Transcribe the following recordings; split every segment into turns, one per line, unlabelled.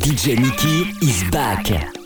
DJ Mickey is back.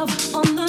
love on the